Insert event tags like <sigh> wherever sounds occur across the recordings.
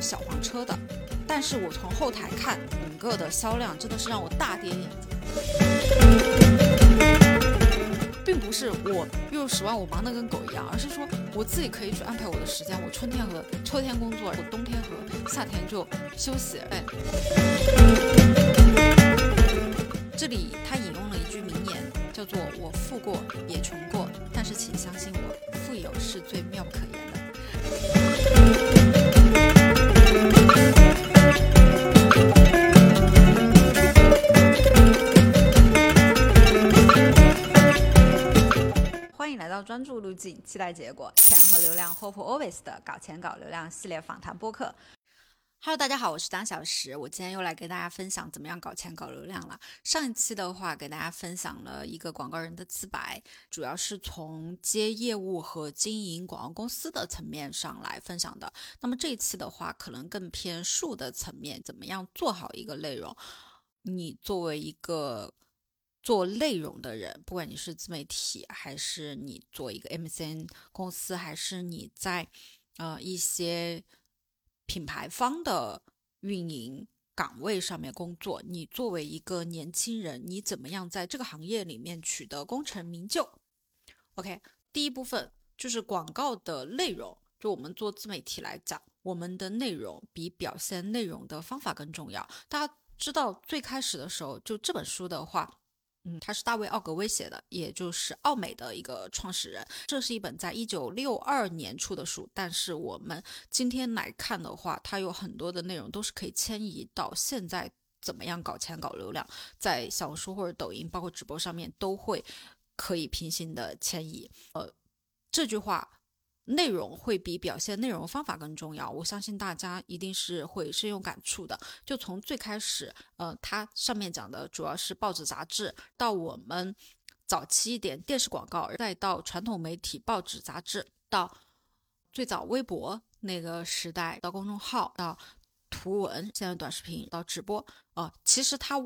小黄车的。但是我从后台看整个的销量，真的是让我大跌眼镜，并不是我月入十万我忙得跟狗一样，而是说我自己可以去安排我的时间，我春天和秋天工作，我冬天和夏天就休息。哎，这里他引用了一句名言，叫做“我富过也穷过，但是请相信我，富有是最妙不可言的。”来到专注路径，期待结果，钱和流量，Hope Always 的搞钱搞流量系列访谈播客。Hello，大家好，我是张小石，我今天又来给大家分享怎么样搞钱搞流量了。上一期的话，给大家分享了一个广告人的自白，主要是从接业务和经营广告公司的层面上来分享的。那么这一期的话，可能更偏术的层面，怎么样做好一个内容？你作为一个做内容的人，不管你是自媒体，还是你做一个 MCN 公司，还是你在呃一些品牌方的运营岗位上面工作，你作为一个年轻人，你怎么样在这个行业里面取得功成名就？OK，第一部分就是广告的内容，就我们做自媒体来讲，我们的内容比表现内容的方法更重要。大家知道最开始的时候，就这本书的话。嗯，他是大卫·奥格威写的，也就是奥美的一个创始人。这是一本在一九六二年出的书，但是我们今天来看的话，它有很多的内容都是可以迁移到现在怎么样搞钱、搞流量，在小红书或者抖音，包括直播上面都会可以平行的迁移。呃，这句话。内容会比表现内容方法更重要，我相信大家一定是会深有感触的。就从最开始，呃，它上面讲的主要是报纸杂志，到我们早期一点电视广告，再到传统媒体报纸杂志，到最早微博那个时代，到公众号，到图文，现在短视频，到直播，啊，其实它。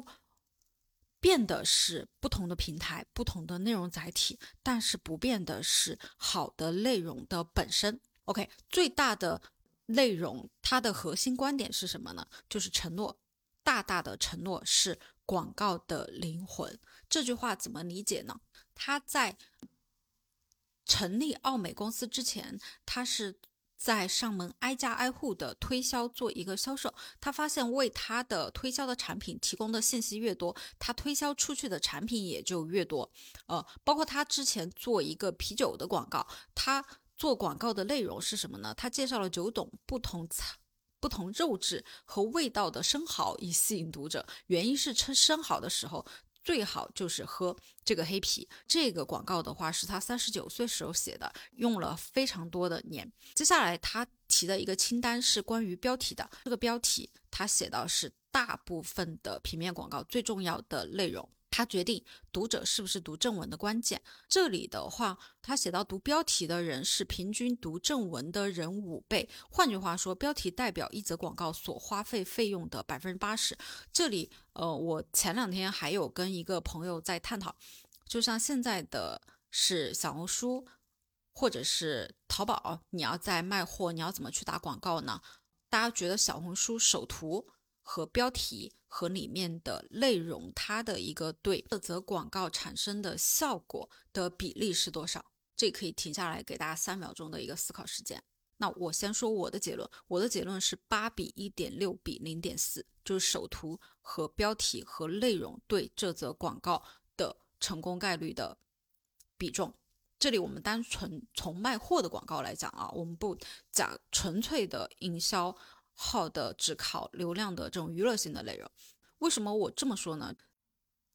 变的是不同的平台、不同的内容载体，但是不变的是好的内容的本身。OK，最大的内容它的核心观点是什么呢？就是承诺，大大的承诺是广告的灵魂。这句话怎么理解呢？他在成立奥美公司之前，他是。在上门挨家挨户的推销做一个销售，他发现为他的推销的产品提供的信息越多，他推销出去的产品也就越多。呃，包括他之前做一个啤酒的广告，他做广告的内容是什么呢？他介绍了九种不同菜、不同肉质和味道的生蚝以吸引读者，原因是吃生蚝的时候。最好就是喝这个黑啤。这个广告的话是他三十九岁时候写的，用了非常多的年。接下来他提的一个清单是关于标题的，这个标题他写到是大部分的平面广告最重要的内容。他决定读者是不是读正文的关键。这里的话，他写到读标题的人是平均读正文的人五倍。换句话说，标题代表一则广告所花费费用的百分之八十。这里，呃，我前两天还有跟一个朋友在探讨，就像现在的是小红书或者是淘宝，你要在卖货，你要怎么去打广告呢？大家觉得小红书首图和标题？和里面的内容，它的一个对这则广告产生的效果的比例是多少？这可以停下来给大家三秒钟的一个思考时间。那我先说我的结论，我的结论是八比一点六比零点四，就是首图和标题和内容对这则广告的成功概率的比重。这里我们单纯从卖货的广告来讲啊，我们不讲纯粹的营销。好的，只靠流量的这种娱乐性的内容，为什么我这么说呢？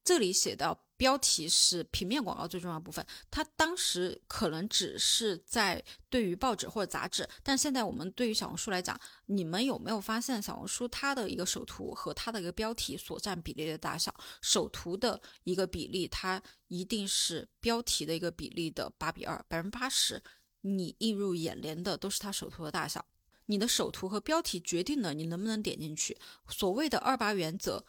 这里写到标题是平面广告最重要部分，它当时可能只是在对于报纸或者杂志，但现在我们对于小红书来讲，你们有没有发现小红书它的一个首图和它的一个标题所占比例的大小？首图的一个比例，它一定是标题的一个比例的八比二，百分之八十你映入眼帘的都是它首图的大小。你的首图和标题决定了你能不能点进去。所谓的二八原则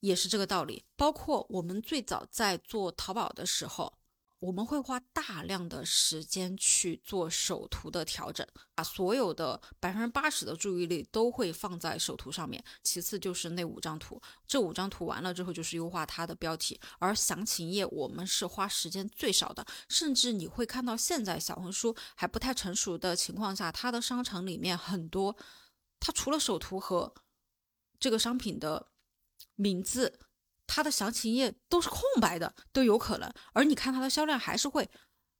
也是这个道理。包括我们最早在做淘宝的时候，我们会花大量的时间去做首图的调整，把所有的百分之八十的注意力都会放在首图上面。其次就是那五张图，这五张图完了之后就是优化它的标题，而详情页我们是花时间最少的。甚至你会看到现在小红书还不太成熟的情况下，它的商城里面很多，它除了首图和这个商品的名字。它的详情页都是空白的，都有可能，而你看它的销量还是会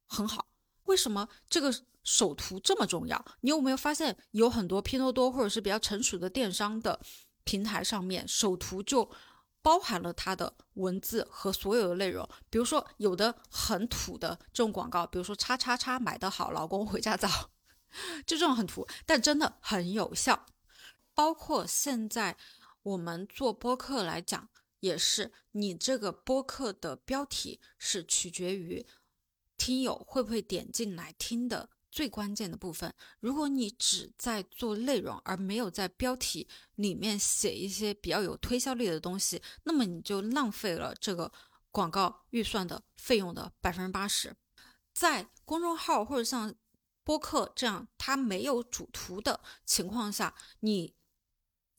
很好。为什么这个首图这么重要？你有没有发现，有很多拼多多或者是比较成熟的电商的平台上面，首图就包含了它的文字和所有的内容。比如说，有的很土的这种广告，比如说“叉叉叉买的好，老公回家早”，<laughs> 就这种很土，但真的很有效。包括现在我们做播客来讲。也是你这个播客的标题是取决于听友会不会点进来听的最关键的部分。如果你只在做内容，而没有在标题里面写一些比较有推销力的东西，那么你就浪费了这个广告预算的费用的百分之八十。在公众号或者像播客这样它没有主图的情况下，你。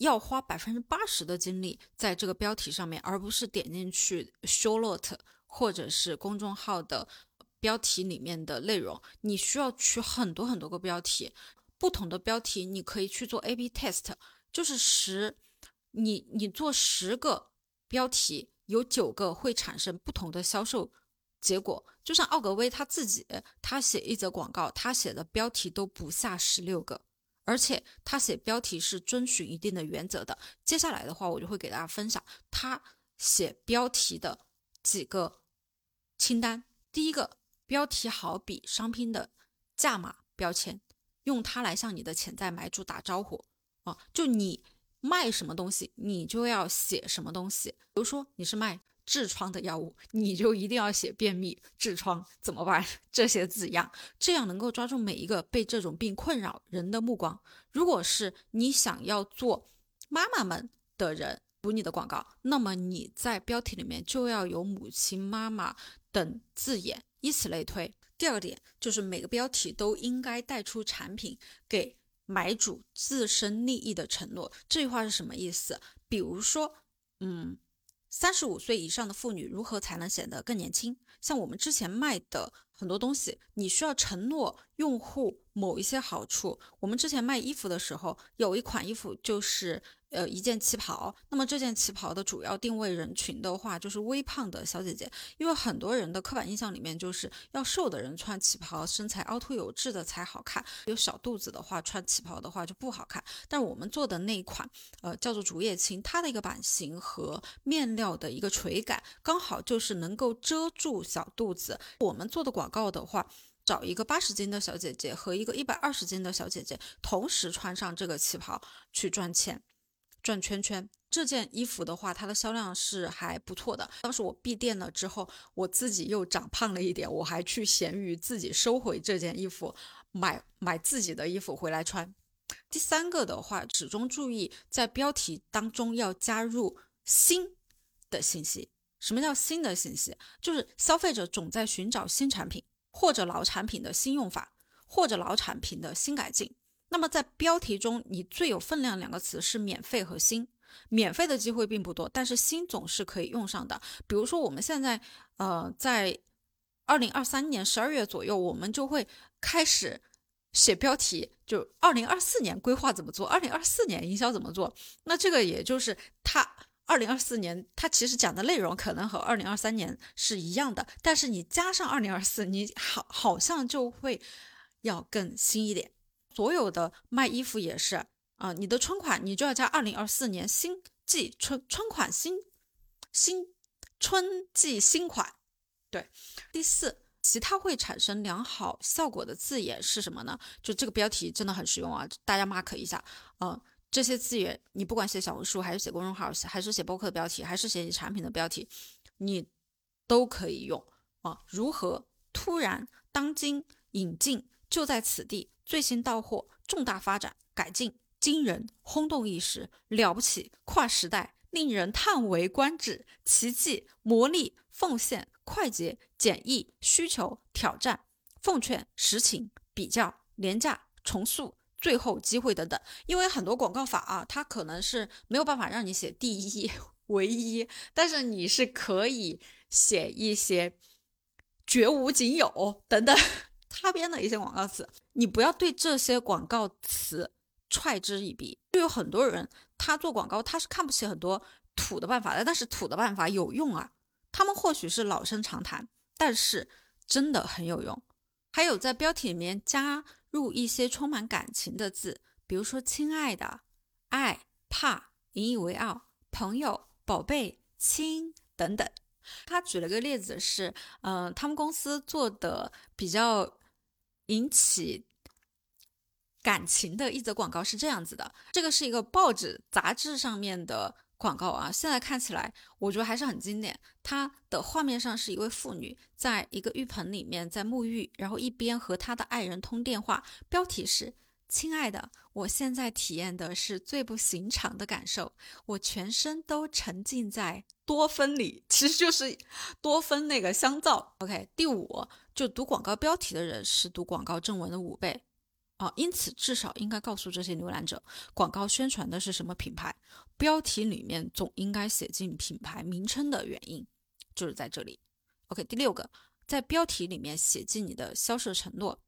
要花百分之八十的精力在这个标题上面，而不是点进去 show lot 或者是公众号的标题里面的内容。你需要取很多很多个标题，不同的标题你可以去做 A/B test，就是十，你你做十个标题，有九个会产生不同的销售结果。就像奥格威他自己，他写一则广告，他写的标题都不下十六个。而且他写标题是遵循一定的原则的。接下来的话，我就会给大家分享他写标题的几个清单。第一个，标题好比商品的价码标签，用它来向你的潜在买主打招呼啊！就你卖什么东西，你就要写什么东西。比如说你是卖。痔疮的药物，你就一定要写便秘、痔疮怎么办 <laughs> 这些字样，这样能够抓住每一个被这种病困扰人的目光。如果是你想要做妈妈们的人读你的广告，那么你在标题里面就要有母亲、妈妈等字眼，以此类推。第二点就是每个标题都应该带出产品给买主自身利益的承诺。这句话是什么意思？比如说，嗯。三十五岁以上的妇女如何才能显得更年轻？像我们之前卖的很多东西，你需要承诺用户某一些好处。我们之前卖衣服的时候，有一款衣服就是。呃，一件旗袍，那么这件旗袍的主要定位人群的话，就是微胖的小姐姐，因为很多人的刻板印象里面就是要瘦的人穿旗袍，身材凹凸有致的才好看，有小肚子的话穿旗袍的话就不好看。但我们做的那一款，呃，叫做竹叶青，它的一个版型和面料的一个垂感，刚好就是能够遮住小肚子。我们做的广告的话，找一个八十斤的小姐姐和一个一百二十斤的小姐姐同时穿上这个旗袍去赚钱。转圈圈这件衣服的话，它的销量是还不错的。当时我闭店了之后，我自己又长胖了一点，我还去闲鱼自己收回这件衣服，买买自己的衣服回来穿。第三个的话，始终注意在标题当中要加入新的信息。什么叫新的信息？就是消费者总在寻找新产品，或者老产品的新用法，或者老产品的新改进。那么在标题中，你最有分量两个词是免费和新。免费的机会并不多，但是新总是可以用上的。比如说我们现在，呃，在二零二三年十二月左右，我们就会开始写标题，就二零二四年规划怎么做，二零二四年营销怎么做。那这个也就是它二零二四年，它其实讲的内容可能和二零二三年是一样的，但是你加上二零二四，你好好像就会要更新一点。所有的卖衣服也是啊，你的春款你就要加二零二四年新季春春款新新春季新款。对，第四，其他会产生良好效果的字眼是什么呢？就这个标题真的很实用啊，大家 mark 一下。啊，这些字眼你不管写小红书还是写公众号，还是写博客的标题，还是写你产品的标题，你都可以用啊。如何突然当今引进就在此地。最新到货，重大发展改进，惊人，轰动一时，了不起，跨时代，令人叹为观止，奇迹，魔力，奉献、快捷、简易、需求、挑战、奉劝、实情、比较、廉价、重塑、最后机会等等。因为很多广告法啊，它可能是没有办法让你写第一、<laughs> 唯一，但是你是可以写一些绝无仅有等等擦边的一些广告词。你不要对这些广告词嗤之以鼻。就有很多人，他做广告他是看不起很多土的办法的，但是土的办法有用啊。他们或许是老生常谈，但是真的很有用。还有在标题里面加入一些充满感情的字，比如说“亲爱的”“爱”“怕”“引以为傲”“朋友”“宝贝”“亲”等等。他举了个例子是，嗯，他们公司做的比较引起感情的一则广告是这样子的：这个是一个报纸杂志上面的。广告啊，现在看起来我觉得还是很经典。它的画面上是一位妇女在一个浴盆里面在沐浴，然后一边和她的爱人通电话。标题是：亲爱的，我现在体验的是最不寻常的感受，我全身都沉浸在多芬里，其实就是多芬那个香皂。OK，第五，就读广告标题的人是读广告正文的五倍。啊，因此至少应该告诉这些浏览者，广告宣传的是什么品牌。标题里面总应该写进品牌名称的原因，就是在这里。OK，第六个，在标题里面写进你的销售承诺。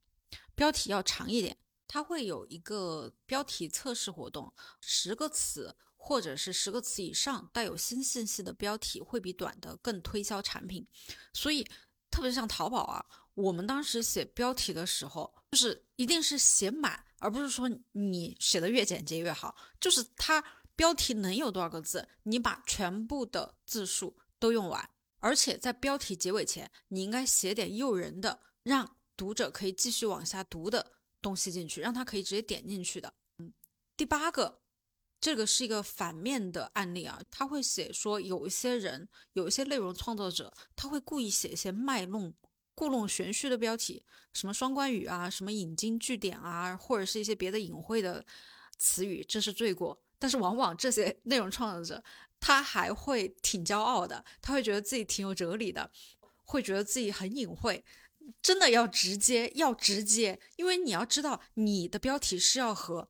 标题要长一点，它会有一个标题测试活动，十个词或者是十个词以上带有新信息的标题会比短的更推销产品。所以，特别像淘宝啊，我们当时写标题的时候。就是一定是写满，而不是说你写的越简洁越好。就是它标题能有多少个字，你把全部的字数都用完，而且在标题结尾前，你应该写点诱人的，让读者可以继续往下读的东西进去，让他可以直接点进去的。嗯，第八个，这个是一个反面的案例啊，他会写说有一些人，有一些内容创作者，他会故意写一些卖弄。故弄玄虚的标题，什么双关语啊，什么引经据典啊，或者是一些别的隐晦的词语，这是罪过。但是往往这些内容创作者，他还会挺骄傲的，他会觉得自己挺有哲理的，会觉得自己很隐晦。真的要直接，要直接，因为你要知道，你的标题是要和。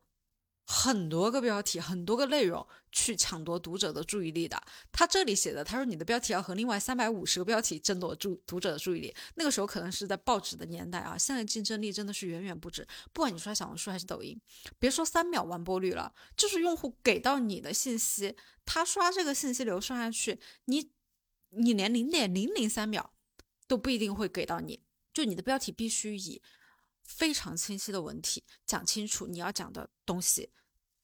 很多个标题，很多个内容去抢夺读者的注意力的。他这里写的，他说你的标题要和另外三百五十个标题争夺注读者的注意力。那个时候可能是在报纸的年代啊，现在竞争力真的是远远不止。不管你刷小红书还是抖音，别说三秒完播率了，就是用户给到你的信息，他刷这个信息流刷下去，你你连零点零零三秒都不一定会给到你。就你的标题必须以。非常清晰的文体，讲清楚你要讲的东西，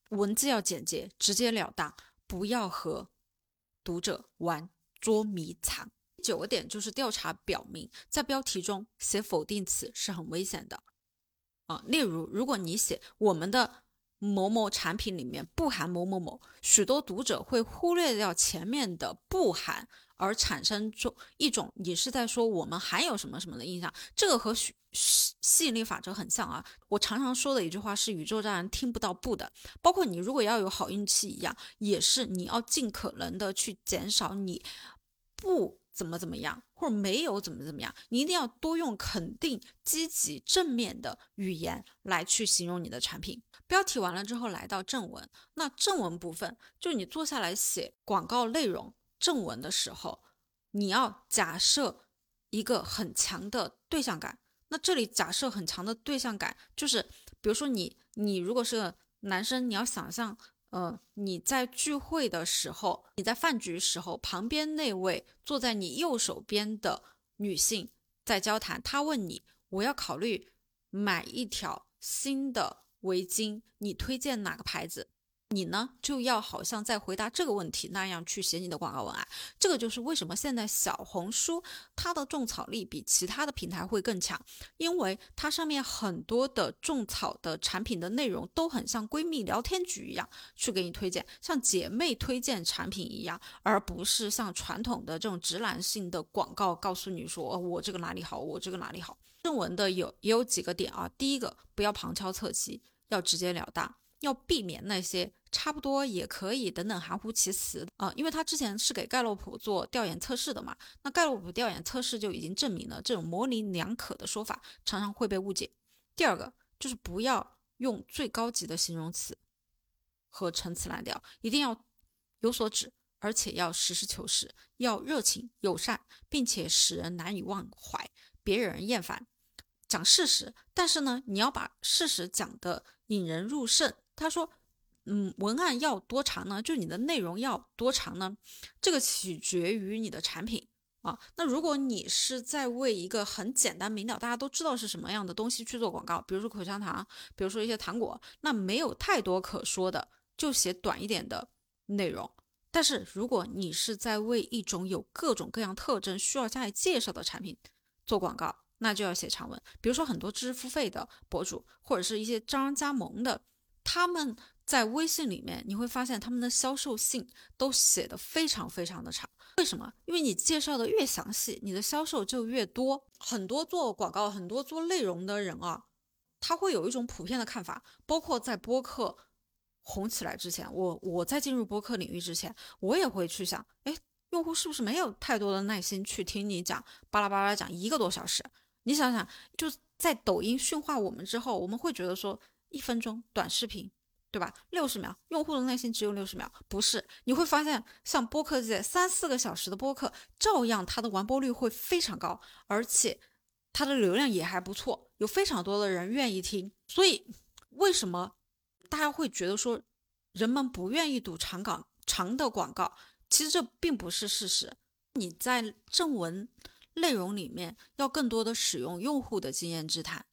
文字要简洁、直截了当，不要和读者玩捉迷藏。九个点就是调查表明，在标题中写否定词是很危险的啊。例如，如果你写我们的某某产品里面不含某某某，许多读者会忽略掉前面的不含。而产生出一种你是在说我们还有什么什么的印象，这个和吸吸引力法则很像啊。我常常说的一句话是宇宙让人听不到不的，包括你如果要有好运气一样，也是你要尽可能的去减少你不怎么怎么样或者没有怎么怎么样，你一定要多用肯定、积极、正面的语言来去形容你的产品。标题完了之后来到正文，那正文部分就你坐下来写广告内容。正文的时候，你要假设一个很强的对象感。那这里假设很强的对象感，就是比如说你，你如果是个男生，你要想象，呃，你在聚会的时候，你在饭局时候，旁边那位坐在你右手边的女性在交谈，她问你，我要考虑买一条新的围巾，你推荐哪个牌子？你呢就要好像在回答这个问题那样去写你的广告文案，这个就是为什么现在小红书它的种草力比其他的平台会更强，因为它上面很多的种草的产品的内容都很像闺蜜聊天局一样去给你推荐，像姐妹推荐产品一样，而不是像传统的这种直男性的广告告诉你说我这个哪里好，我这个哪里好。正文的有也有几个点啊，第一个不要旁敲侧击，要直截了当。要避免那些差不多也可以等等含糊其辞啊，因为他之前是给盖洛普做调研测试的嘛，那盖洛普调研测试就已经证明了这种模棱两可的说法常常会被误解。第二个就是不要用最高级的形容词和陈词滥调，一定要有所指，而且要实事求是，要热情友善，并且使人难以忘怀，别惹人厌烦。讲事实，但是呢，你要把事实讲的引人入胜。他说。嗯，文案要多长呢？就你的内容要多长呢？这个取决于你的产品啊。那如果你是在为一个很简单明了、大家都知道是什么样的东西去做广告，比如说口香糖，比如说一些糖果，那没有太多可说的，就写短一点的内容。但是如果你是在为一种有各种各样特征需要加以介绍的产品做广告，那就要写长文。比如说很多知识付费的博主，或者是一些招商加盟的，他们。在微信里面，你会发现他们的销售信都写的非常非常的长。为什么？因为你介绍的越详细，你的销售就越多。很多做广告、很多做内容的人啊，他会有一种普遍的看法，包括在播客红起来之前，我我在进入播客领域之前，我也会去想，哎，用户是不是没有太多的耐心去听你讲巴拉巴拉讲一个多小时？你想想，就在抖音驯化我们之后，我们会觉得说一分钟短视频。对吧？六十秒，用户的耐心只有六十秒，不是？你会发现，像播客界三四个小时的播客，照样它的完播率会非常高，而且它的流量也还不错，有非常多的人愿意听。所以，为什么大家会觉得说人们不愿意读长稿长的广告？其实这并不是事实。你在正文内容里面要更多的使用用户的经验之谈。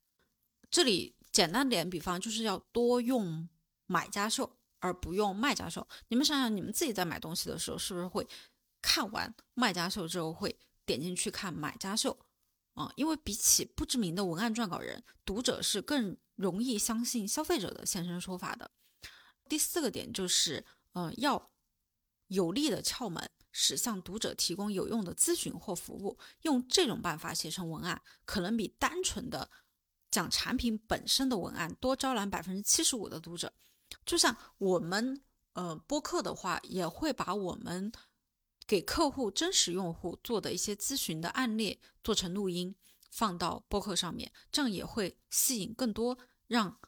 这里简单点比方，就是要多用。买家秀，而不用卖家秀。你们想想，你们自己在买东西的时候，是不是会看完卖家秀之后，会点进去看买家秀？啊，因为比起不知名的文案撰稿人，读者是更容易相信消费者的现身说法的。第四个点就是，嗯，要有力的窍门，使向读者提供有用的咨询或服务。用这种办法写成文案，可能比单纯的讲产品本身的文案多招揽百分之七十五的读者。就像我们呃播客的话，也会把我们给客户真实用户做的一些咨询的案例做成录音，放到播客上面，这样也会吸引更多让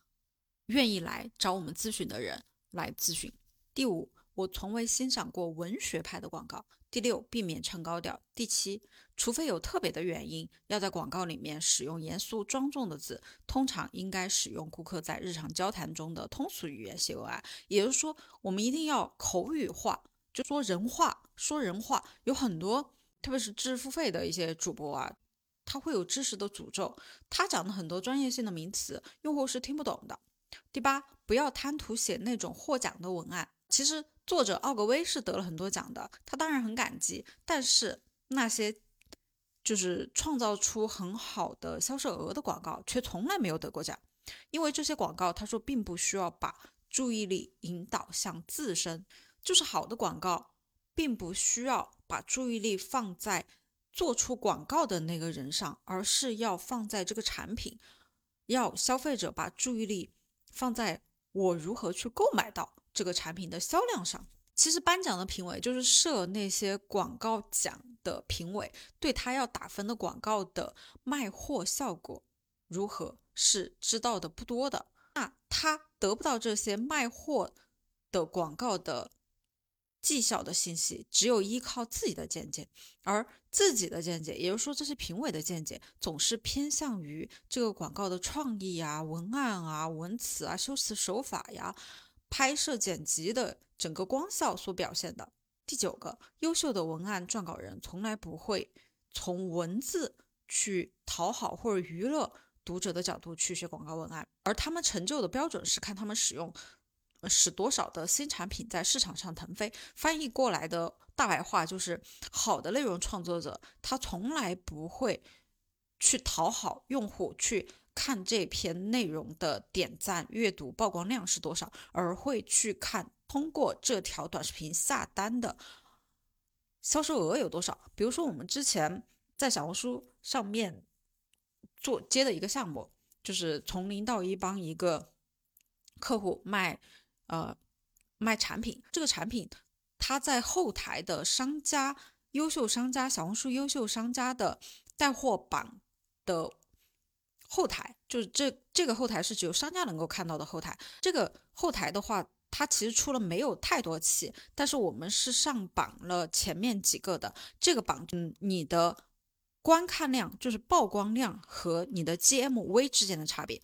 愿意来找我们咨询的人来咨询。第五，我从未欣赏过文学派的广告。第六，避免唱高调。第七，除非有特别的原因，要在广告里面使用严肃庄重的字，通常应该使用顾客在日常交谈中的通俗语言写文案。也就是说，我们一定要口语化，就说人话，说人话。有很多，特别是知识付费的一些主播啊，他会有知识的诅咒，他讲的很多专业性的名词，用户是听不懂的。第八，不要贪图写那种获奖的文案，其实。作者奥格威是得了很多奖的，他当然很感激。但是那些就是创造出很好的销售额的广告，却从来没有得过奖。因为这些广告，他说并不需要把注意力引导向自身，就是好的广告，并不需要把注意力放在做出广告的那个人上，而是要放在这个产品，要消费者把注意力放在我如何去购买到。这个产品的销量上，其实颁奖的评委就是设那些广告奖的评委，对他要打分的广告的卖货效果如何是知道的不多的。那他得不到这些卖货的广告的绩效的信息，只有依靠自己的见解，而自己的见解，也就是说这些评委的见解，总是偏向于这个广告的创意啊、文案啊、文词啊、修辞手法呀。拍摄剪辑的整个光效所表现的。第九个，优秀的文案撰稿人从来不会从文字去讨好或者娱乐读者的角度去写广告文案，而他们成就的标准是看他们使用使多少的新产品在市场上腾飞。翻译过来的大白话就是，好的内容创作者他从来不会去讨好用户去。看这篇内容的点赞、阅读、曝光量是多少，而会去看通过这条短视频下单的销售额有多少。比如说，我们之前在小红书上面做接的一个项目，就是从零到一帮一个客户卖呃卖产品，这个产品它在后台的商家、优秀商家、小红书优秀商家的带货榜的后台，就是这这个后台是只有商家能够看到的后台。这个后台的话，它其实出了没有太多期，但是我们是上榜了前面几个的。这个榜，嗯，你的观看量就是曝光量和你的 GMV 之间的差别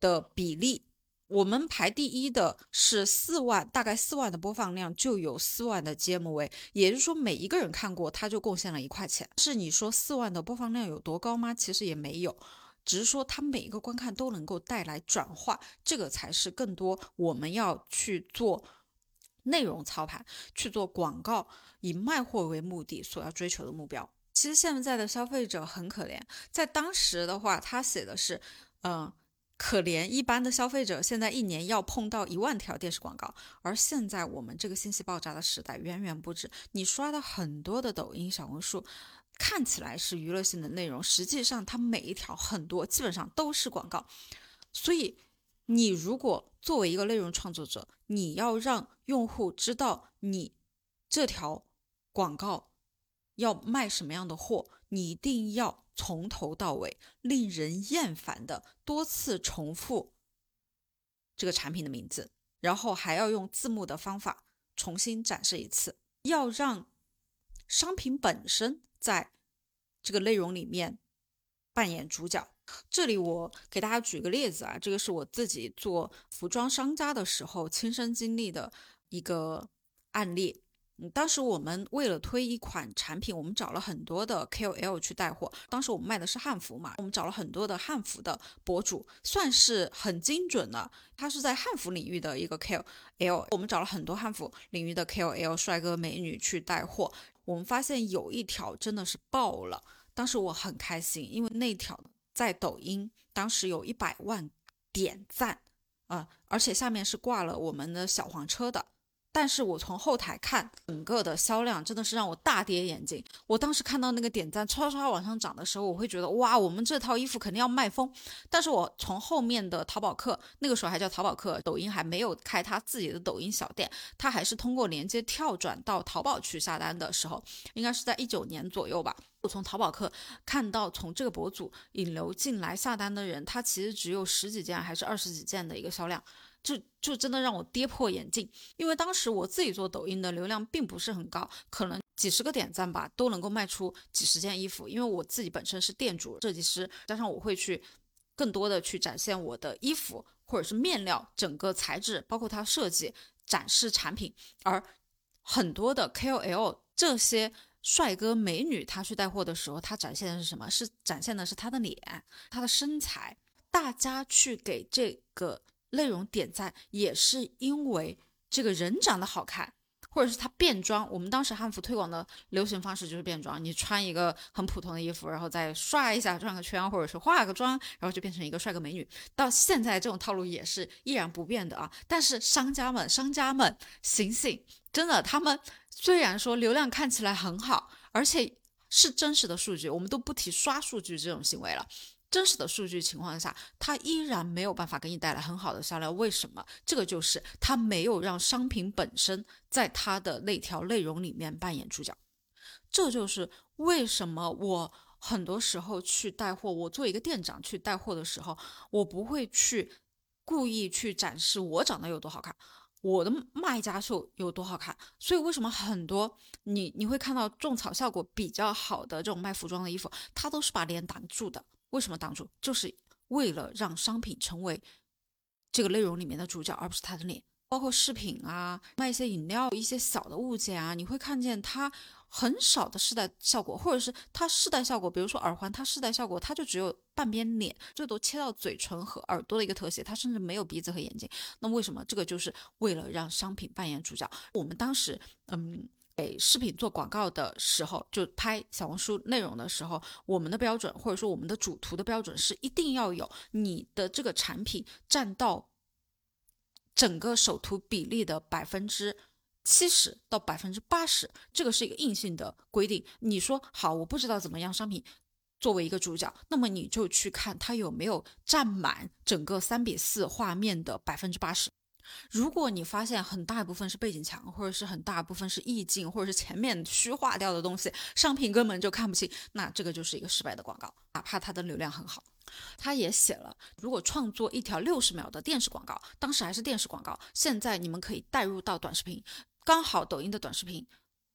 的比例。我们排第一的是四万，大概四万的播放量就有四万的 GMV，也就是说每一个人看过他就贡献了一块钱。是你说四万的播放量有多高吗？其实也没有，只是说他每一个观看都能够带来转化，这个才是更多我们要去做内容操盘、去做广告以卖货为目的所要追求的目标。其实现在的消费者很可怜，在当时的话，他写的是，嗯。可怜一般的消费者，现在一年要碰到一万条电视广告，而现在我们这个信息爆炸的时代，远远不止。你刷的很多的抖音、小红书，看起来是娱乐性的内容，实际上它每一条很多基本上都是广告。所以，你如果作为一个内容创作者，你要让用户知道你这条广告要卖什么样的货，你一定要。从头到尾令人厌烦的多次重复这个产品的名字，然后还要用字幕的方法重新展示一次，要让商品本身在这个内容里面扮演主角。这里我给大家举个例子啊，这个是我自己做服装商家的时候亲身经历的一个案例。嗯当时我们为了推一款产品，我们找了很多的 KOL 去带货。当时我们卖的是汉服嘛，我们找了很多的汉服的博主，算是很精准的。他是在汉服领域的一个 KOL，我们找了很多汉服领域的 KOL 帅哥美女去带货。我们发现有一条真的是爆了，当时我很开心，因为那条在抖音当时有一百万点赞啊，而且下面是挂了我们的小黄车的。但是我从后台看，整个的销量真的是让我大跌眼镜。我当时看到那个点赞唰唰往上涨的时候，我会觉得哇，我们这套衣服肯定要卖疯。但是我从后面的淘宝客，那个时候还叫淘宝客，抖音还没有开他自己的抖音小店，他还是通过连接跳转到淘宝去下单的时候，应该是在一九年左右吧。我从淘宝客看到，从这个博主引流进来下单的人，他其实只有十几件还是二十几件的一个销量。就就真的让我跌破眼镜，因为当时我自己做抖音的流量并不是很高，可能几十个点赞吧都能够卖出几十件衣服。因为我自己本身是店主、设计师，加上我会去更多的去展现我的衣服或者是面料整个材质，包括它设计、展示产品。而很多的 KOL 这些帅哥美女，他去带货的时候，他展现的是什么？是展现的是他的脸、他的身材。大家去给这个。内容点赞也是因为这个人长得好看，或者是他变装。我们当时汉服推广的流行方式就是变装，你穿一个很普通的衣服，然后再刷一下转个圈，或者是化个妆，然后就变成一个帅哥美女。到现在这种套路也是依然不变的啊！但是商家们，商家们醒醒，真的，他们虽然说流量看起来很好，而且是真实的数据，我们都不提刷数据这种行为了。真实的数据情况下，它依然没有办法给你带来很好的销量。为什么？这个就是它没有让商品本身在它的那条内容里面扮演主角。这就是为什么我很多时候去带货，我做一个店长去带货的时候，我不会去故意去展示我长得有多好看，我的卖家秀有多好看。所以为什么很多你你会看到种草效果比较好的这种卖服装的衣服，它都是把脸挡住的。为什么挡住？就是为了让商品成为这个内容里面的主角，而不是他的脸。包括饰品啊，卖一些饮料、一些小的物件啊，你会看见它很少的试戴效果，或者是它试戴效果，比如说耳环，它试戴效果它就只有半边脸，最多切到嘴唇和耳朵的一个特写，它甚至没有鼻子和眼睛。那为什么？这个就是为了让商品扮演主角。我们当时，嗯。给视频做广告的时候，就拍小红书内容的时候，我们的标准或者说我们的主图的标准是一定要有你的这个产品占到整个首图比例的百分之七十到百分之八十，这个是一个硬性的规定。你说好，我不知道怎么样商品作为一个主角，那么你就去看它有没有占满整个三比四画面的百分之八十。如果你发现很大一部分是背景墙，或者是很大部分是意境，或者是前面虚化掉的东西，商品根本就看不清，那这个就是一个失败的广告，哪怕它的流量很好。他也写了，如果创作一条六十秒的电视广告，当时还是电视广告，现在你们可以带入到短视频，刚好抖音的短视频，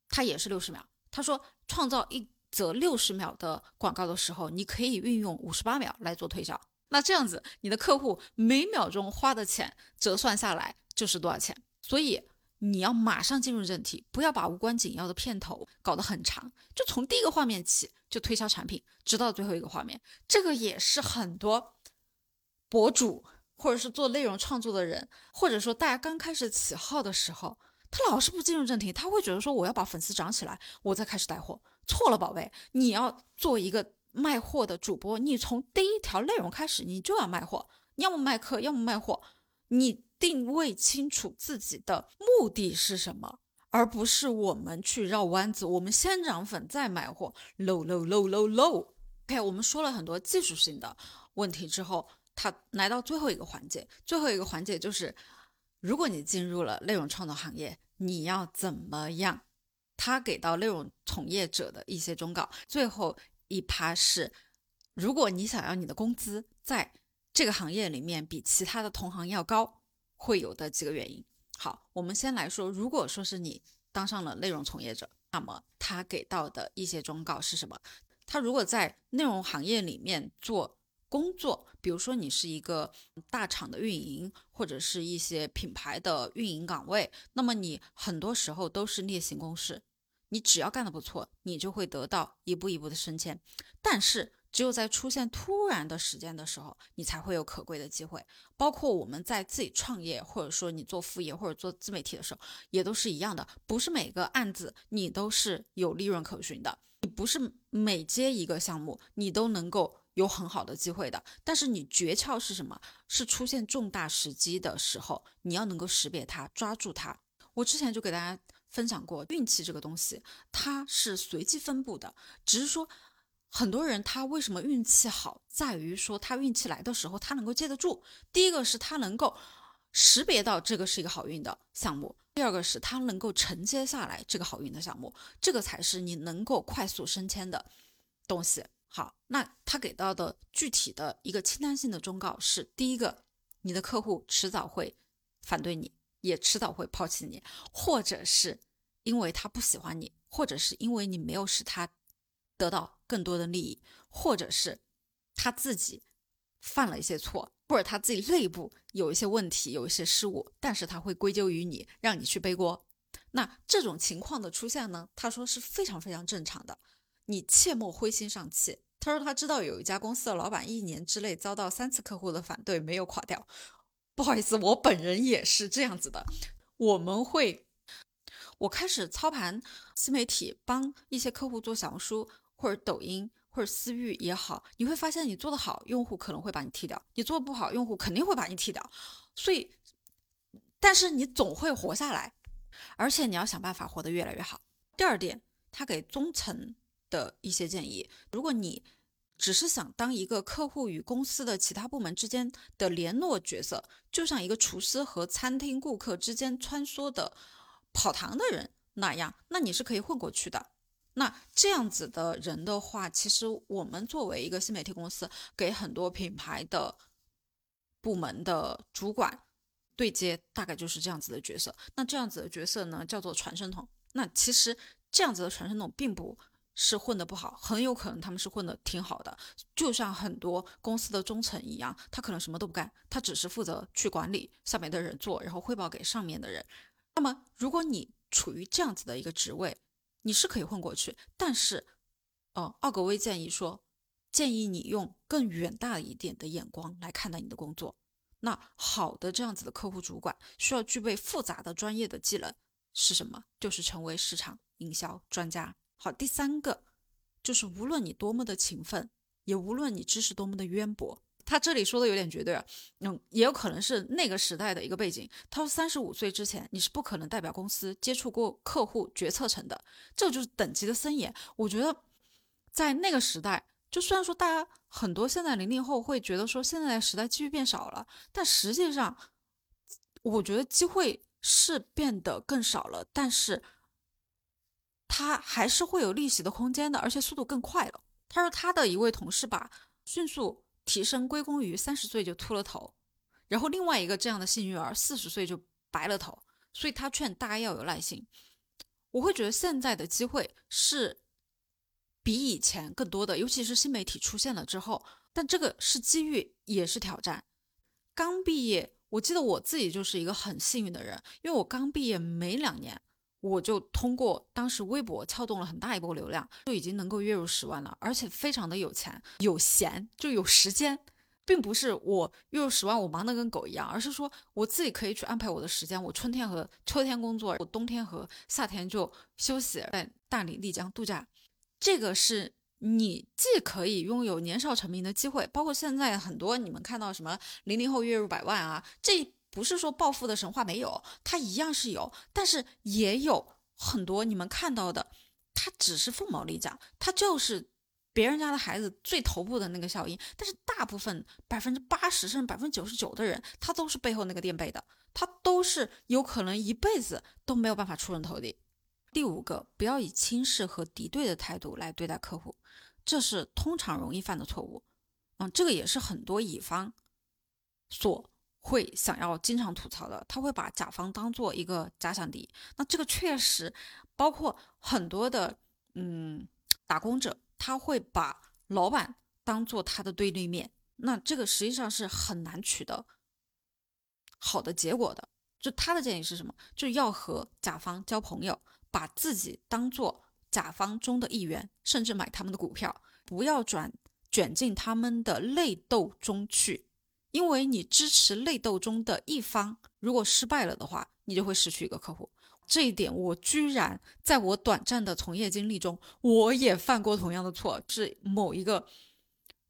它也是六十秒。他说，创造一则六十秒的广告的时候，你可以运用五十八秒来做推销。那这样子，你的客户每秒钟花的钱折算下来就是多少钱？所以你要马上进入正题，不要把无关紧要的片头搞得很长，就从第一个画面起就推销产品，直到最后一个画面。这个也是很多博主或者是做内容创作的人，或者说大家刚开始起号的时候，他老是不进入正题，他会觉得说我要把粉丝涨起来，我再开始带货。错了，宝贝，你要做一个。卖货的主播，你从第一条内容开始，你就要卖货，要么卖课，要么卖货。你定位清楚自己的目的是什么，而不是我们去绕弯子。我们先涨粉再卖货，low low low low low。OK，我们说了很多技术性的问题之后，他来到最后一个环节，最后一个环节就是，如果你进入了内容创作行业，你要怎么样？他给到内容从业者的一些忠告，最后。一趴是，如果你想要你的工资在这个行业里面比其他的同行要高，会有的几个原因。好，我们先来说，如果说是你当上了内容从业者，那么他给到的一些忠告是什么？他如果在内容行业里面做工作，比如说你是一个大厂的运营，或者是一些品牌的运营岗位，那么你很多时候都是例行公事。你只要干得不错，你就会得到一步一步的升迁。但是，只有在出现突然的时间的时候，你才会有可贵的机会。包括我们在自己创业，或者说你做副业或者做自媒体的时候，也都是一样的。不是每个案子你都是有利润可循的，你不是每接一个项目你都能够有很好的机会的。但是你诀窍是什么？是出现重大时机的时候，你要能够识别它，抓住它。我之前就给大家。分享过运气这个东西，它是随机分布的。只是说，很多人他为什么运气好，在于说他运气来的时候他能够接得住。第一个是他能够识别到这个是一个好运的项目，第二个是他能够承接下来这个好运的项目，这个才是你能够快速升迁的东西。好，那他给到的具体的一个清单性的忠告是：第一个，你的客户迟早会反对你。也迟早会抛弃你，或者是因为他不喜欢你，或者是因为你没有使他得到更多的利益，或者是他自己犯了一些错，或者他自己内部有一些问题，有一些失误，但是他会归咎于你，让你去背锅。那这种情况的出现呢？他说是非常非常正常的，你切莫灰心丧气。他说他知道有一家公司的老板一年之内遭到三次客户的反对，没有垮掉。不好意思，我本人也是这样子的。我们会，我开始操盘新媒体，帮一些客户做小红书或者抖音或者私域也好，你会发现你做的好，用户可能会把你踢掉；你做的不好，用户肯定会把你踢掉。所以，但是你总会活下来，而且你要想办法活得越来越好。第二点，他给中层的一些建议：如果你只是想当一个客户与公司的其他部门之间的联络角色，就像一个厨师和餐厅顾客之间穿梭的跑堂的人那样，那你是可以混过去的。那这样子的人的话，其实我们作为一个新媒体公司，给很多品牌的部门的主管对接，大概就是这样子的角色。那这样子的角色呢，叫做传声筒。那其实这样子的传声筒并不。是混得不好，很有可能他们是混得挺好的，就像很多公司的中层一样，他可能什么都不干，他只是负责去管理下面的人做，然后汇报给上面的人。那么，如果你处于这样子的一个职位，你是可以混过去，但是，呃，奥格威建议说，建议你用更远大一点的眼光来看待你的工作。那好的这样子的客户主管需要具备复杂的专业的技能是什么？就是成为市场营销专家。好，第三个就是无论你多么的勤奋，也无论你知识多么的渊博，他这里说的有点绝对啊，嗯，也有可能是那个时代的一个背景。他说三十五岁之前，你是不可能代表公司接触过客户决策层的，这就是等级的森严。我觉得在那个时代，就虽然说大家很多现在零零后会觉得说现在的时代机遇变少了，但实际上我觉得机会是变得更少了，但是他还是会有利息的空间的，而且速度更快了。他说他的一位同事把迅速提升归功于三十岁就秃了头，然后另外一个这样的幸运儿四十岁就白了头，所以他劝大家要有耐心。我会觉得现在的机会是比以前更多的，尤其是新媒体出现了之后，但这个是机遇也是挑战。刚毕业，我记得我自己就是一个很幸运的人，因为我刚毕业没两年。我就通过当时微博撬动了很大一波流量，就已经能够月入十万了，而且非常的有钱有闲就有时间，并不是我月入十万我忙得跟狗一样，而是说我自己可以去安排我的时间，我春天和秋天工作，我冬天和夏天就休息在大理丽江度假。这个是你既可以拥有年少成名的机会，包括现在很多你们看到什么零零后月入百万啊，这。不是说暴富的神话没有，它一样是有，但是也有很多你们看到的，它只是凤毛麟角，它就是别人家的孩子最头部的那个效应。但是大部分百分之八十甚至百分之九十九的人，他都是背后那个垫背的，他都是有可能一辈子都没有办法出人头地。第五个，不要以轻视和敌对的态度来对待客户，这是通常容易犯的错误。嗯，这个也是很多乙方所。会想要经常吐槽的，他会把甲方当做一个假想敌。那这个确实包括很多的嗯打工者，他会把老板当做他的对立面。那这个实际上是很难取得好的结果的。就他的建议是什么？就要和甲方交朋友，把自己当做甲方中的一员，甚至买他们的股票，不要转卷进他们的内斗中去。因为你支持内斗中的一方，如果失败了的话，你就会失去一个客户。这一点我居然在我短暂的从业经历中，我也犯过同样的错。是某一个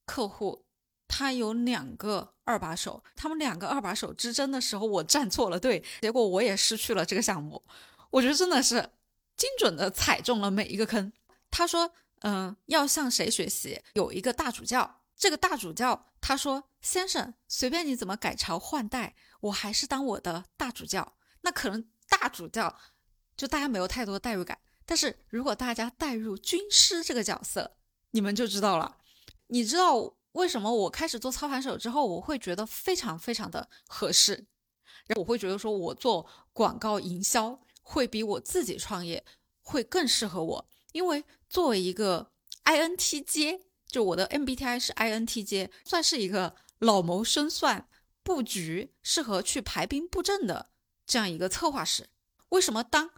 客户，他有两个二把手，他们两个二把手之争的时候，我站错了队，结果我也失去了这个项目。我觉得真的是精准的踩中了每一个坑。他说：“嗯，要向谁学习？有一个大主教。”这个大主教他说：“先生，随便你怎么改朝换代，我还是当我的大主教。那可能大主教就大家没有太多的代入感，但是如果大家带入军师这个角色，你们就知道了。你知道为什么我开始做操盘手之后，我会觉得非常非常的合适，然后我会觉得说我做广告营销会比我自己创业会更适合我，因为作为一个 INTJ。”就我的 MBTI 是 INTJ，算是一个老谋深算、布局适合去排兵布阵的这样一个策划师。为什么当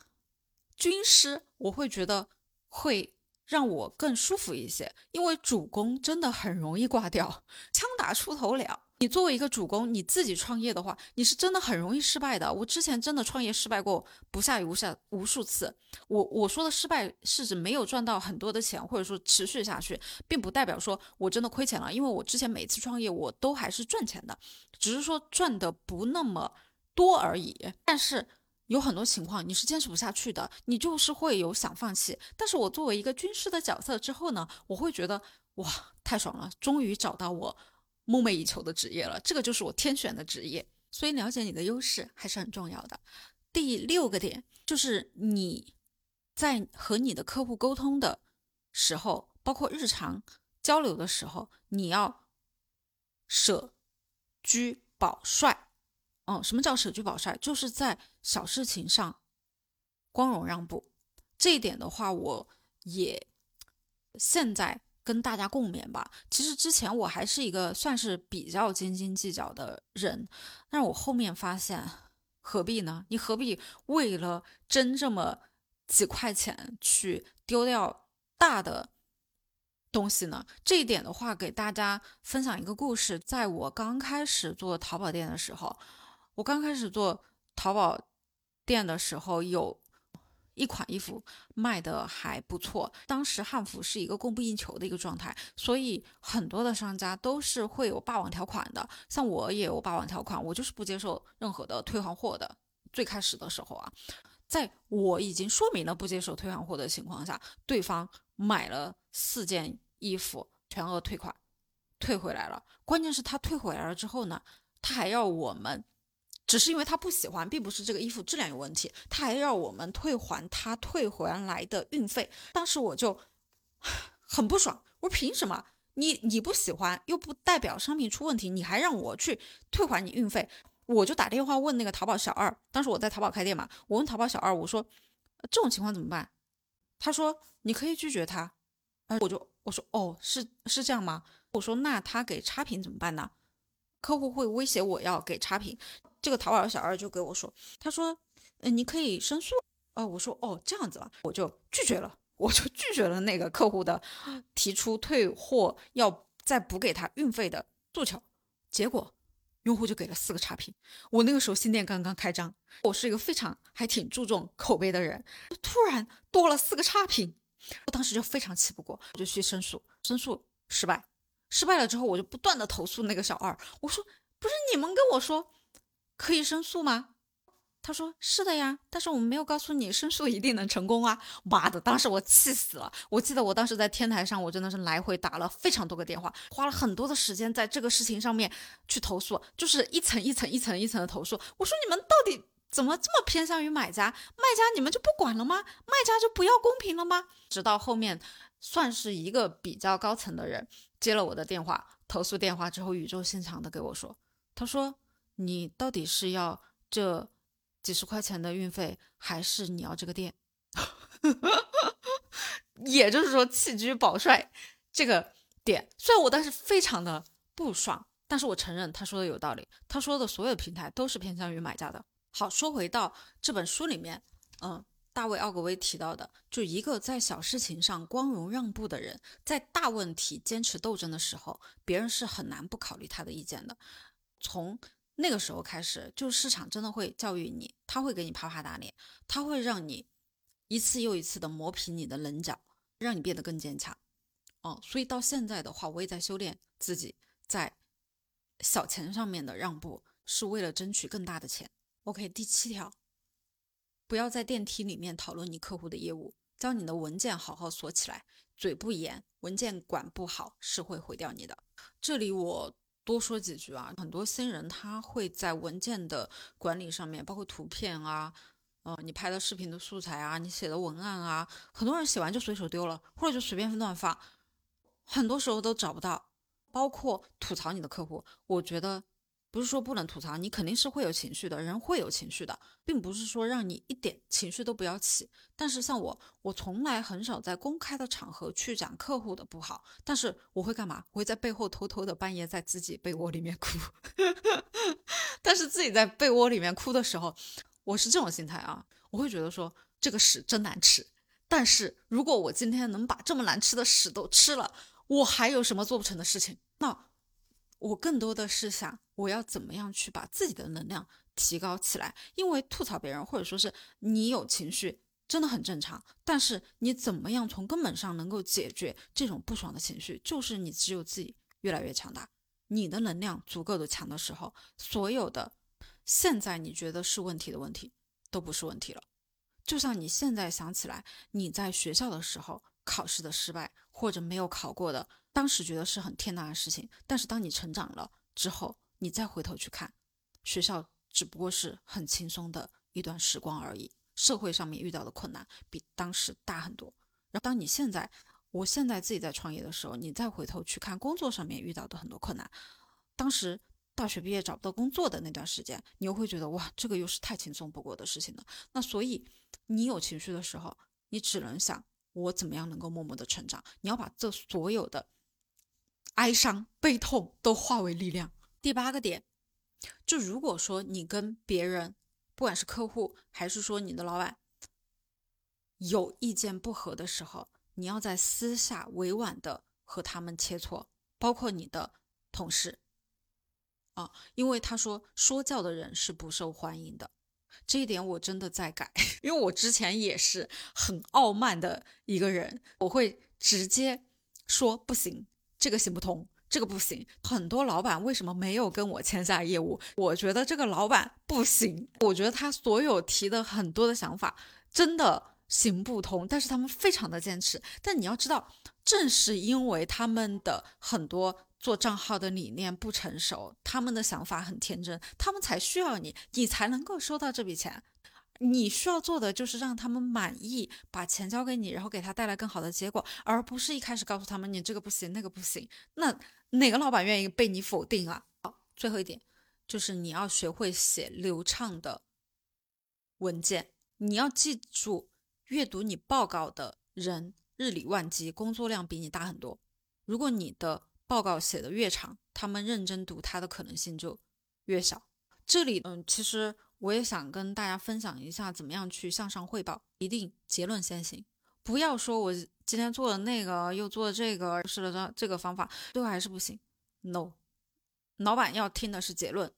军师我会觉得会让我更舒服一些？因为主攻真的很容易挂掉，枪打出头鸟。你作为一个主攻，你自己创业的话，你是真的很容易失败的。我之前真的创业失败过不下于无下无数次。我我说的失败是指没有赚到很多的钱，或者说持续下去，并不代表说我真的亏钱了。因为我之前每次创业我都还是赚钱的，只是说赚的不那么多而已。但是有很多情况你是坚持不下去的，你就是会有想放弃。但是我作为一个军师的角色之后呢，我会觉得哇太爽了，终于找到我。梦寐以求的职业了，这个就是我天选的职业，所以了解你的优势还是很重要的。第六个点就是你在和你的客户沟通的时候，包括日常交流的时候，你要舍居保帅。嗯，什么叫舍居保帅？就是在小事情上光荣让步。这一点的话，我也现在。跟大家共勉吧。其实之前我还是一个算是比较斤斤计较的人，但是我后面发现，何必呢？你何必为了争这么几块钱去丢掉大的东西呢？这一点的话，给大家分享一个故事。在我刚开始做淘宝店的时候，我刚开始做淘宝店的时候有。一款衣服卖的还不错，当时汉服是一个供不应求的一个状态，所以很多的商家都是会有霸王条款的。像我也有霸王条款，我就是不接受任何的退换货的。最开始的时候啊，在我已经说明了不接受退换货的情况下，对方买了四件衣服，全额退款，退回来了。关键是他退回来了之后呢，他还要我们只是因为他不喜欢，并不是这个衣服质量有问题，他还要我们退还他退回来的运费。当时我就 <sighs> 很不爽，我说凭什么？你你不喜欢，又不代表商品出问题，你还让我去退还你运费？我就打电话问那个淘宝小二，当时我在淘宝开店嘛，我问淘宝小二，我说这种情况怎么办？他说你可以拒绝他。呃，我就我说哦，是是这样吗？我说那他给差评怎么办呢？客户会威胁我要给差评。这个淘宝小二就给我说，他说，嗯，你可以申诉。呃，我说哦，这样子吧，我就拒绝了，我就拒绝了那个客户的提出退货要再补给他运费的诉求。结果用户就给了四个差评。我那个时候新店刚刚开张，我是一个非常还挺注重口碑的人，突然多了四个差评。我当时就非常气不过，我就去申诉，申诉失败，失败了之后，我就不断的投诉那个小二，我说不是你们跟我说可以申诉吗？他说是的呀，但是我们没有告诉你申诉一定能成功啊！妈的，当时我气死了。我记得我当时在天台上，我真的是来回打了非常多个电话，花了很多的时间在这个事情上面去投诉，就是一层一层一层一层的投诉。我说你们到底？怎么这么偏向于买家？卖家你们就不管了吗？卖家就不要公平了吗？直到后面，算是一个比较高层的人接了我的电话，投诉电话之后，语重心长的给我说：“他说你到底是要这几十块钱的运费，还是你要这个店？” <laughs> 也就是说，弃车保帅这个点，虽然我当时非常的不爽，但是我承认他说的有道理。他说的所有平台都是偏向于买家的。好，说回到这本书里面，嗯，大卫·奥格威提到的，就一个在小事情上光荣让步的人，在大问题坚持斗争的时候，别人是很难不考虑他的意见的。从那个时候开始，就市场真的会教育你，他会给你啪啪打脸，他会让你一次又一次的磨平你的棱角，让你变得更坚强。哦，所以到现在的话，我也在修炼自己，在小钱上面的让步，是为了争取更大的钱。OK，第七条，不要在电梯里面讨论你客户的业务，将你的文件好好锁起来，嘴不严，文件管不好是会毁掉你的。这里我多说几句啊，很多新人他会在文件的管理上面，包括图片啊，呃，你拍的视频的素材啊，你写的文案啊，很多人写完就随手丢了，或者就随便乱发，很多时候都找不到。包括吐槽你的客户，我觉得。不是说不能吐槽，你肯定是会有情绪的，人会有情绪的，并不是说让你一点情绪都不要起。但是像我，我从来很少在公开的场合去讲客户的不好，但是我会干嘛？我会在背后偷偷的半夜在自己被窝里面哭。<laughs> 但是自己在被窝里面哭的时候，我是这种心态啊，我会觉得说这个屎真难吃。但是如果我今天能把这么难吃的屎都吃了，我还有什么做不成的事情？那。我更多的是想，我要怎么样去把自己的能量提高起来？因为吐槽别人，或者说是你有情绪，真的很正常。但是你怎么样从根本上能够解决这种不爽的情绪？就是你只有自己越来越强大，你的能量足够的强的时候，所有的现在你觉得是问题的问题都不是问题了。就像你现在想起来，你在学校的时候考试的失败，或者没有考过的。当时觉得是很天大的事情，但是当你成长了之后，你再回头去看，学校只不过是很轻松的一段时光而已。社会上面遇到的困难比当时大很多。然后当你现在，我现在自己在创业的时候，你再回头去看工作上面遇到的很多困难，当时大学毕业找不到工作的那段时间，你又会觉得哇，这个又是太轻松不过的事情了。那所以你有情绪的时候，你只能想我怎么样能够默默的成长。你要把这所有的。哀伤、悲痛都化为力量。第八个点，就如果说你跟别人，不管是客户还是说你的老板，有意见不合的时候，你要在私下委婉的和他们切磋，包括你的同事啊，因为他说说教的人是不受欢迎的，这一点我真的在改，<laughs> 因为我之前也是很傲慢的一个人，我会直接说不行。这个行不通，这个不行。很多老板为什么没有跟我签下业务？我觉得这个老板不行，我觉得他所有提的很多的想法真的行不通，但是他们非常的坚持。但你要知道，正是因为他们的很多做账号的理念不成熟，他们的想法很天真，他们才需要你，你才能够收到这笔钱。你需要做的就是让他们满意，把钱交给你，然后给他带来更好的结果，而不是一开始告诉他们你这个不行，那个不行。那哪个老板愿意被你否定啊？好，最后一点就是你要学会写流畅的文件。你要记住，阅读你报告的人日理万机，工作量比你大很多。如果你的报告写的越长，他们认真读它的可能性就越小。这里，嗯，其实。我也想跟大家分享一下，怎么样去向上汇报，一定结论先行，不要说我今天做了那个，又做了这个，试了这这个方法，最后还是不行。No，老板要听的是结论，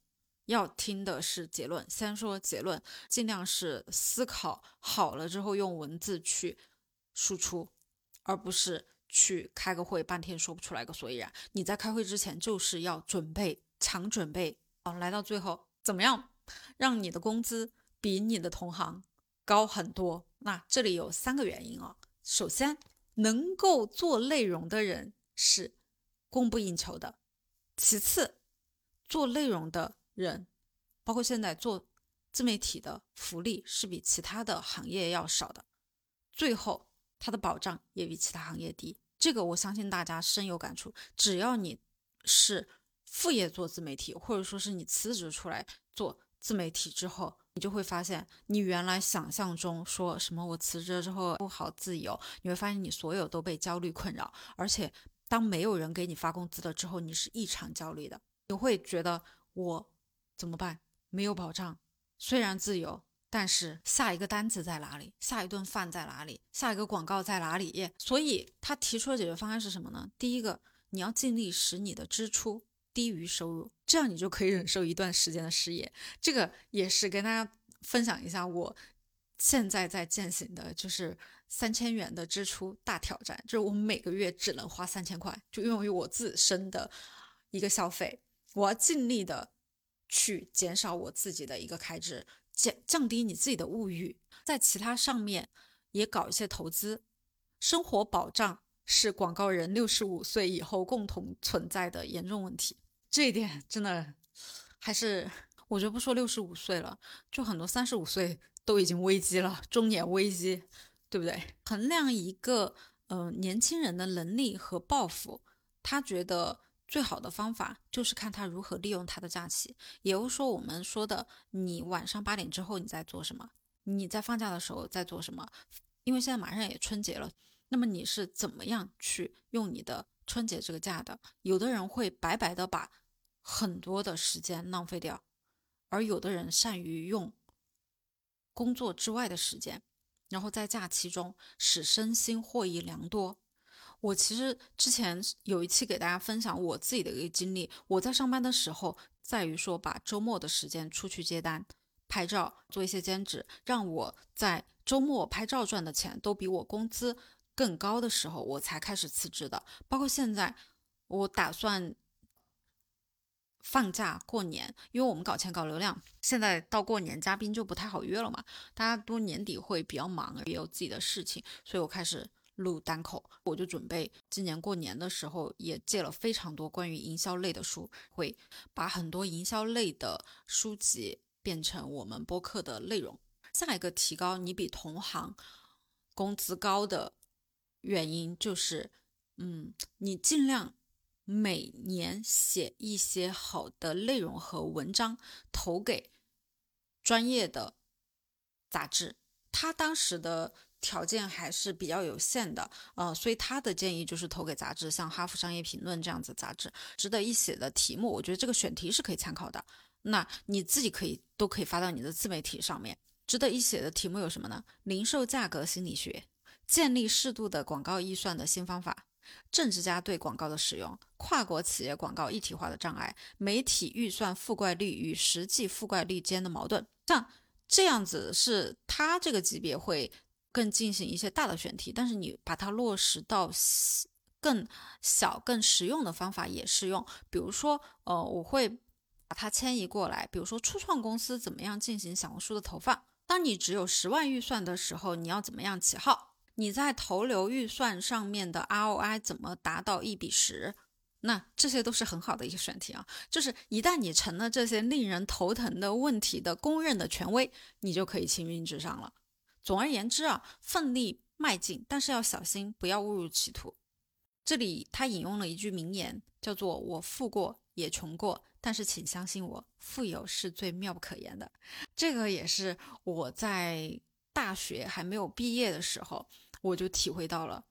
要听的是结论。先说结论，尽量是思考好了之后用文字去输出，而不是去开个会半天说不出来个所以然。你在开会之前就是要准备，强准备。好，来到最后怎么样？让你的工资比你的同行高很多，那这里有三个原因啊。首先，能够做内容的人是供不应求的；其次，做内容的人，包括现在做自媒体的福利是比其他的行业要少的；最后，它的保障也比其他行业低。这个我相信大家深有感触。只要你是副业做自媒体，或者说是你辞职出来做。自媒体之后，你就会发现，你原来想象中说什么我辞职了之后不好自由，你会发现你所有都被焦虑困扰，而且当没有人给你发工资了之后，你是异常焦虑的。你会觉得我怎么办？没有保障，虽然自由，但是下一个单子在哪里？下一顿饭在哪里？下一个广告在哪里？所以他提出的解决方案是什么呢？第一个，你要尽力使你的支出。低于收入，这样你就可以忍受一段时间的失业。这个也是跟大家分享一下，我现在在践行的，就是三千元的支出大挑战，就是我每个月只能花三千块，就用于我自身的一个消费。我要尽力的去减少我自己的一个开支，降降低你自己的物欲，在其他上面也搞一些投资，生活保障是广告人六十五岁以后共同存在的严重问题。这一点真的还是，我觉得不说六十五岁了，就很多三十五岁都已经危机了，中年危机，对不对？衡量一个呃年轻人的能力和抱负，他觉得最好的方法就是看他如何利用他的假期。也就是说，我们说的，你晚上八点之后你在做什么？你在放假的时候在做什么？因为现在马上也春节了，那么你是怎么样去用你的？春节这个假的，有的人会白白的把很多的时间浪费掉，而有的人善于用工作之外的时间，然后在假期中使身心获益良多。我其实之前有一期给大家分享我自己的一个经历，我在上班的时候，在于说把周末的时间出去接单、拍照、做一些兼职，让我在周末拍照赚的钱都比我工资。更高的时候，我才开始辞职的。包括现在，我打算放假过年，因为我们搞钱搞流量，现在到过年嘉宾就不太好约了嘛。大家都年底会比较忙，也有自己的事情，所以我开始录单口。我就准备今年过年的时候，也借了非常多关于营销类的书，会把很多营销类的书籍变成我们播客的内容。下一个提高你比同行工资高的。原因就是，嗯，你尽量每年写一些好的内容和文章投给专业的杂志。他当时的条件还是比较有限的，呃，所以他的建议就是投给杂志，像《哈佛商业评论》这样子杂志。值得一写的题目，我觉得这个选题是可以参考的。那你自己可以都可以发到你的自媒体上面。值得一写的题目有什么呢？零售价格心理学。建立适度的广告预算的新方法，政治家对广告的使用，跨国企业广告一体化的障碍，媒体预算覆盖率与实际覆盖率间的矛盾。像这样子是他这个级别会更进行一些大的选题，但是你把它落实到更小、更实用的方法也适用。比如说，呃，我会把它迁移过来。比如说，初创公司怎么样进行小红书的投放？当你只有十万预算的时候，你要怎么样起号？你在投流预算上面的 ROI 怎么达到一比十？那这些都是很好的一个选题啊。就是一旦你成了这些令人头疼的问题的公认的权威，你就可以青云直上了。总而言之啊，奋力迈进，但是要小心，不要误入歧途。这里他引用了一句名言，叫做“我富过也穷过，但是请相信我，富有是最妙不可言的。”这个也是我在大学还没有毕业的时候，我就体会到了，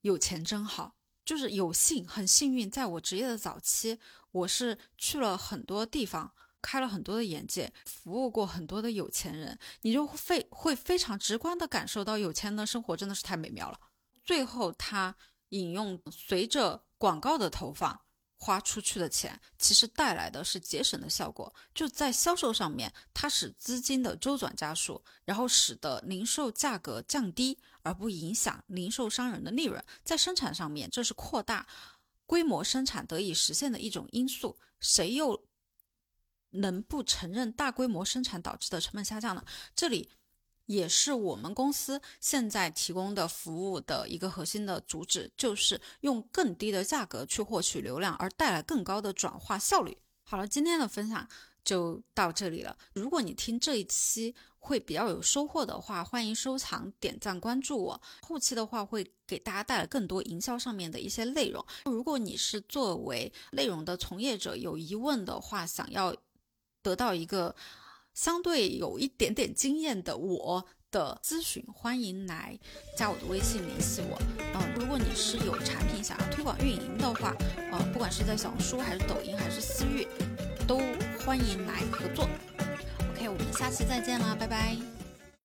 有钱真好。就是有幸，很幸运，在我职业的早期，我是去了很多地方，开了很多的眼界，服务过很多的有钱人，你就非会非常直观的感受到有钱人的生活真的是太美妙了。最后他。引用随着广告的投放，花出去的钱其实带来的是节省的效果。就在销售上面，它使资金的周转加速，然后使得零售价格降低，而不影响零售商人的利润。在生产上面，这是扩大规模生产得以实现的一种因素。谁又能不承认大规模生产导致的成本下降呢？这里。也是我们公司现在提供的服务的一个核心的主旨，就是用更低的价格去获取流量，而带来更高的转化效率。好了，今天的分享就到这里了。如果你听这一期会比较有收获的话，欢迎收藏、点赞、关注我。后期的话会给大家带来更多营销上面的一些内容。如果你是作为内容的从业者有疑问的话，想要得到一个。相对有一点点经验的我的咨询，欢迎来加我的微信联系我。嗯，如果你是有产品想要推广运营的话，呃，不管是在小红书还是抖音还是私域，都欢迎来合作。OK，我们下期再见啦，拜拜。